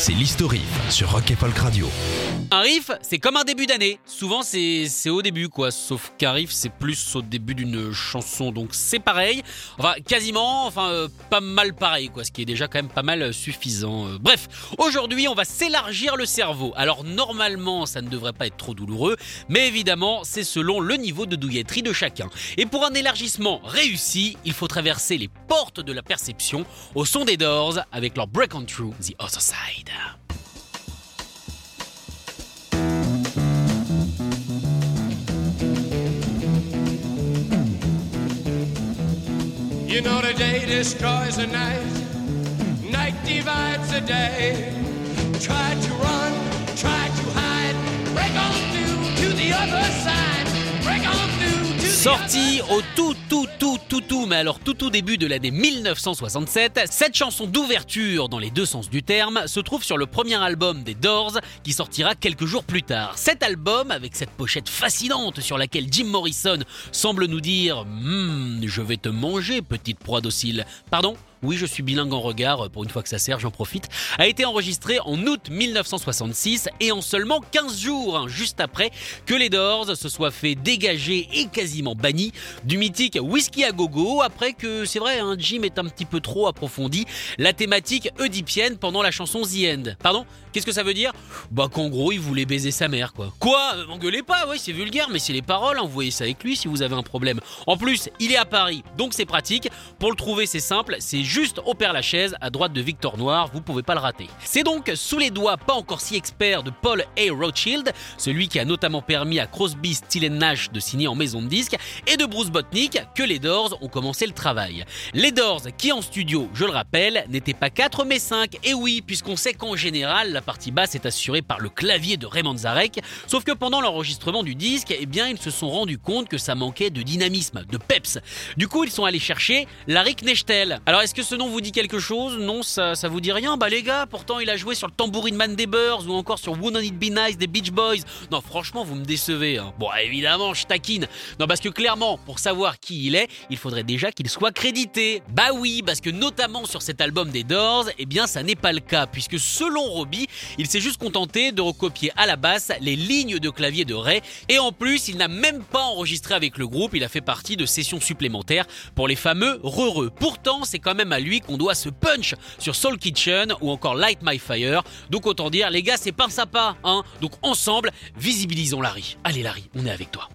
c'est l'historif sur Rock et Folk Radio. Un riff, c'est comme un début d'année. Souvent, c'est c'est au début, quoi. Sauf qu'un riff, c'est plus au début d'une chanson. Donc, c'est pareil. Enfin, quasiment, enfin, euh, pas mal pareil, quoi. Ce qui est déjà quand même pas mal euh, suffisant. Euh, bref, aujourd'hui, on va s'élargir le cerveau. Alors, normalement, ça ne devrait pas être trop douloureux. Mais évidemment, c'est selon le niveau de douilletterie de chacun. Et pour un élargissement réussi, il faut traverser les portes de la perception au son des Doors avec leur Break on Through the Other Side. You know the day destroys the night, night divides the day. Try to run, try to hide, break on through to the other side, through to the Sorti au tout tout tout tout tout mais alors tout tout début de l'année 1967, cette chanson d'ouverture dans les deux sens du terme se trouve sur le premier album des Doors qui sortira quelques jours plus tard. Cet album avec cette pochette fascinante sur laquelle Jim Morrison semble nous dire Hmm, je vais te manger petite proie docile. Pardon? Oui, je suis bilingue en regard, pour une fois que ça sert, j'en profite, a été enregistré en août 1966 et en seulement 15 jours, hein, juste après que les Doors se soient fait dégager et quasiment bannis du mythique Whisky à gogo, après que, c'est vrai, hein, Jim est un petit peu trop approfondi la thématique oedipienne pendant la chanson The End. Pardon Qu'est-ce que ça veut dire? Bah qu'en gros, il voulait baiser sa mère, quoi. Quoi? Euh, M'engueulez pas, oui, c'est vulgaire, mais c'est les paroles, hein, vous voyez ça avec lui si vous avez un problème. En plus, il est à Paris, donc c'est pratique. Pour le trouver, c'est simple, c'est juste au Père Lachaise, à droite de Victor Noir, vous pouvez pas le rater. C'est donc sous les doigts pas encore si experts de Paul A. Rothschild, celui qui a notamment permis à Crosby, Still Nash de signer en maison de disque, et de Bruce Botnick que les Doors ont commencé le travail. Les Doors, qui en studio, je le rappelle, n'étaient pas 4 mais 5, et oui, puisqu'on sait qu'en général, la partie basse est assurée par le clavier de Raymond Zarek, sauf que pendant l'enregistrement du disque, eh bien, ils se sont rendus compte que ça manquait de dynamisme, de peps. Du coup, ils sont allés chercher Larry Knechtel. Alors, ce nom vous dit quelque chose? Non, ça, ça vous dit rien? Bah les gars, pourtant il a joué sur le Tambourine Man des Beurs ou encore sur Wouldn't It Be Nice des Beach Boys. Non, franchement, vous me décevez. hein. Bon, évidemment, je taquine. Non, parce que clairement, pour savoir qui il est, il faudrait déjà qu'il soit crédité. Bah oui, parce que notamment sur cet album des Doors, eh bien, ça n'est pas le cas, puisque selon Robbie, il s'est juste contenté de recopier à la basse les lignes de clavier de Ray, et en plus, il n'a même pas enregistré avec le groupe, il a fait partie de sessions supplémentaires pour les fameux Reureux. Pourtant, c'est quand même à lui qu'on doit ce punch sur Soul Kitchen ou encore Light My Fire. Donc autant dire, les gars, c'est pas ça hein. Donc ensemble, visibilisons Larry. Allez Larry, on est avec toi.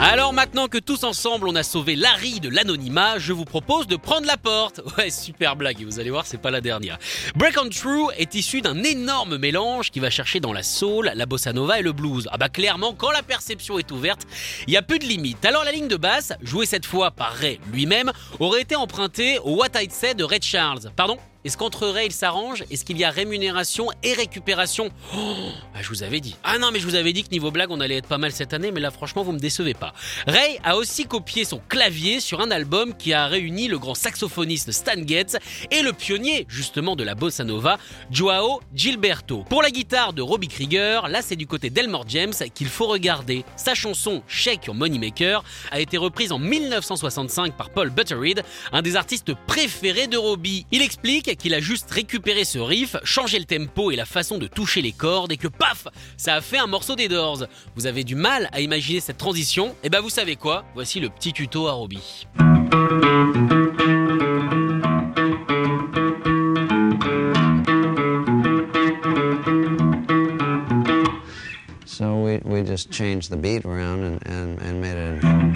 Alors maintenant que tous ensemble on a sauvé Larry de l'anonymat, je vous propose de prendre la porte. Ouais, super blague, vous allez voir, c'est pas la dernière. Break on True est issu d'un énorme mélange qui va chercher dans la soul, la bossa nova et le blues. Ah bah clairement, quand la perception est ouverte, il y a plus de limite. Alors la ligne de basse, jouée cette fois par Ray lui-même, aurait été empruntée au What I'd Say de Ray Charles. Pardon est-ce qu'entre Ray il s'arrange Est-ce qu'il y a rémunération et récupération? Oh, ah, je vous avais dit. Ah non, mais je vous avais dit que niveau blague, on allait être pas mal cette année, mais là, franchement, vous me décevez pas. Ray a aussi copié son clavier sur un album qui a réuni le grand saxophoniste Stan Getz et le pionnier, justement, de la bossa nova, Joao Gilberto. Pour la guitare de Robbie Krieger, là, c'est du côté d'Elmore James qu'il faut regarder. Sa chanson Shake Your Moneymaker a été reprise en 1965 par Paul Butterreed, un des artistes préférés de Robbie. Il explique qu'il a juste récupéré ce riff, changé le tempo et la façon de toucher les cordes et que paf, ça a fait un morceau des Doors. Vous avez du mal à imaginer cette transition Et ben vous savez quoi? Voici le petit tuto à Robbie. So we, we just changed the beat around and, and, and made it.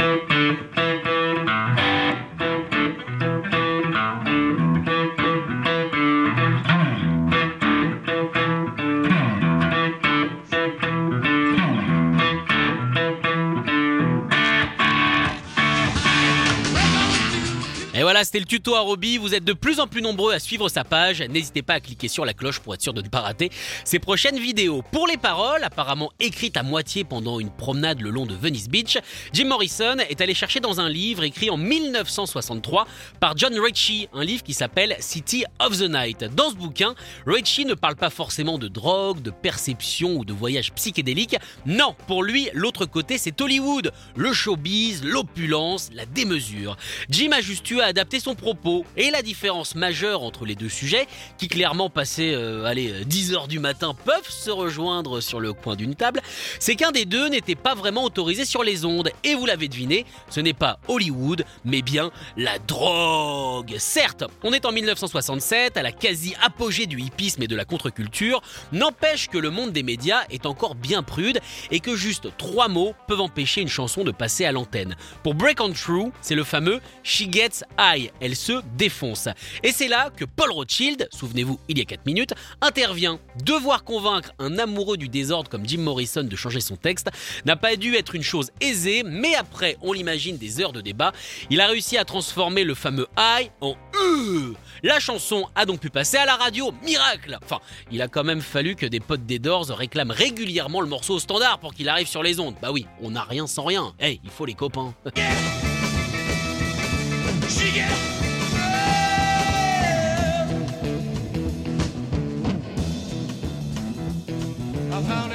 Voilà, c'était le tuto à Roby. Vous êtes de plus en plus nombreux à suivre sa page. N'hésitez pas à cliquer sur la cloche pour être sûr de ne pas rater ses prochaines vidéos. Pour les paroles, apparemment écrites à moitié pendant une promenade le long de Venice Beach, Jim Morrison est allé chercher dans un livre écrit en 1963 par John Ritchie, un livre qui s'appelle City of the Night. Dans ce bouquin, Ritchie ne parle pas forcément de drogue, de perception ou de voyage psychédélique. Non, pour lui, l'autre côté, c'est Hollywood, le showbiz, l'opulence, la démesure. Jim a juste eu à adapter son propos. Et la différence majeure entre les deux sujets, qui clairement passés euh, allez, 10 heures du matin peuvent se rejoindre sur le coin d'une table, c'est qu'un des deux n'était pas vraiment autorisé sur les ondes. Et vous l'avez deviné, ce n'est pas Hollywood, mais bien la drogue. Certes, on est en 1967, à la quasi-apogée du hippisme et de la contre-culture, n'empêche que le monde des médias est encore bien prude et que juste trois mots peuvent empêcher une chanson de passer à l'antenne. Pour Break on True, c'est le fameux She Gets High, elle se défonce. Et c'est là que Paul Rothschild, souvenez-vous, il y a 4 minutes, intervient. Devoir convaincre un amoureux du désordre comme Jim Morrison de changer son texte n'a pas dû être une chose aisée, mais après, on l'imagine, des heures de débat, il a réussi à transformer le fameux high en E. La chanson a donc pu passer à la radio, miracle Enfin, il a quand même fallu que des potes des Doors réclament régulièrement le morceau au standard pour qu'il arrive sur les ondes. Bah oui, on n'a rien sans rien. Hey, il faut les copains. I found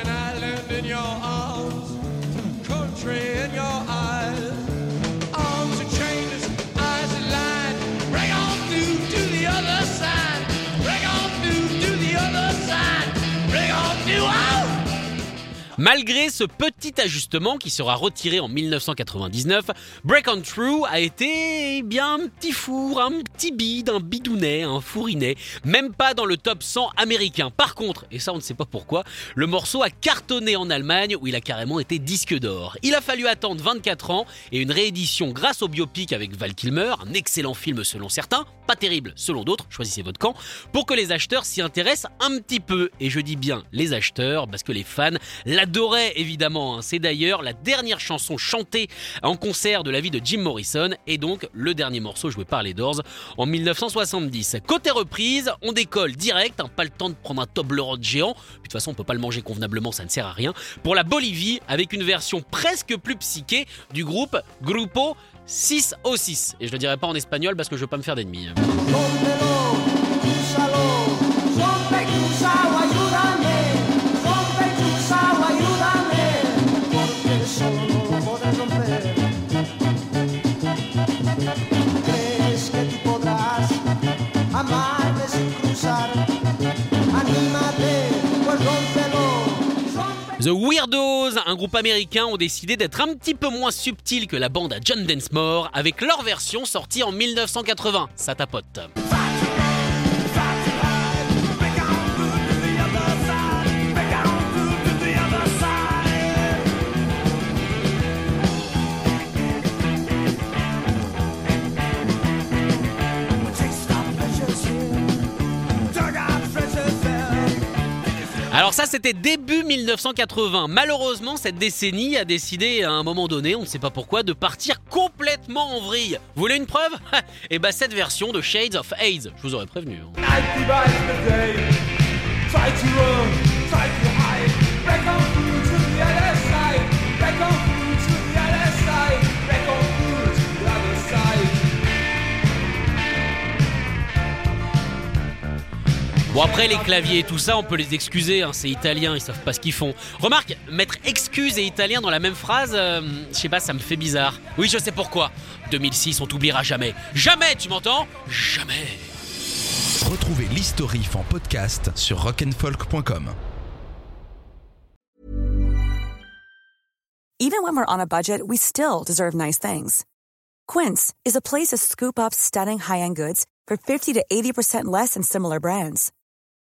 Malgré ce petit ajustement qui sera retiré en 1999, Break on True a été eh bien un petit four, un petit bide, un bidounet, un fourinet, même pas dans le top 100 américain. Par contre, et ça on ne sait pas pourquoi, le morceau a cartonné en Allemagne où il a carrément été disque d'or. Il a fallu attendre 24 ans et une réédition grâce au biopic avec Val Kilmer, un excellent film selon certains, pas terrible selon d'autres, choisissez votre camp, pour que les acheteurs s'y intéressent un petit peu. Et je dis bien les acheteurs parce que les fans l'adoraient évidemment. hein. C'est d'ailleurs la dernière chanson chantée en concert de la vie de Jim Morrison et donc le dernier morceau joué par les Doors en 1970. Côté reprise, on décolle direct, hein, pas le temps de prendre un Toblerone géant. Puis, De toute façon, on peut pas le manger convenablement, ça ne sert à rien. Pour la Bolivie, avec une version presque plus psyché du groupe Grupo 606. Et je le dirai pas en espagnol parce que je veux pas me faire d'ennemis. The Weirdos, un groupe américain, ont décidé d'être un petit peu moins subtil que la bande à John Densmore avec leur version sortie en 1980. Ça tapote. Ça c'était début 1980. Malheureusement cette décennie a décidé à un moment donné, on ne sait pas pourquoi, de partir complètement en vrille. Vous voulez une preuve? Et bah cette version de Shades of AIDS, je vous aurais prévenu. hein. Bon après les claviers et tout ça, on peut les excuser, hein, c'est italien, ils savent pas ce qu'ils font. Remarque, mettre excuse et italien dans la même phrase, euh, je sais pas, ça me fait bizarre. Oui, je sais pourquoi. 2006, on t'oubliera jamais. Jamais, tu m'entends? Jamais. Retrouvez l'historif en podcast sur rock'n'folk.com. Even when we're on a budget, we still deserve nice things. Quince is a place to scoop up stunning high-end goods for 50 to 80% less than similar brands.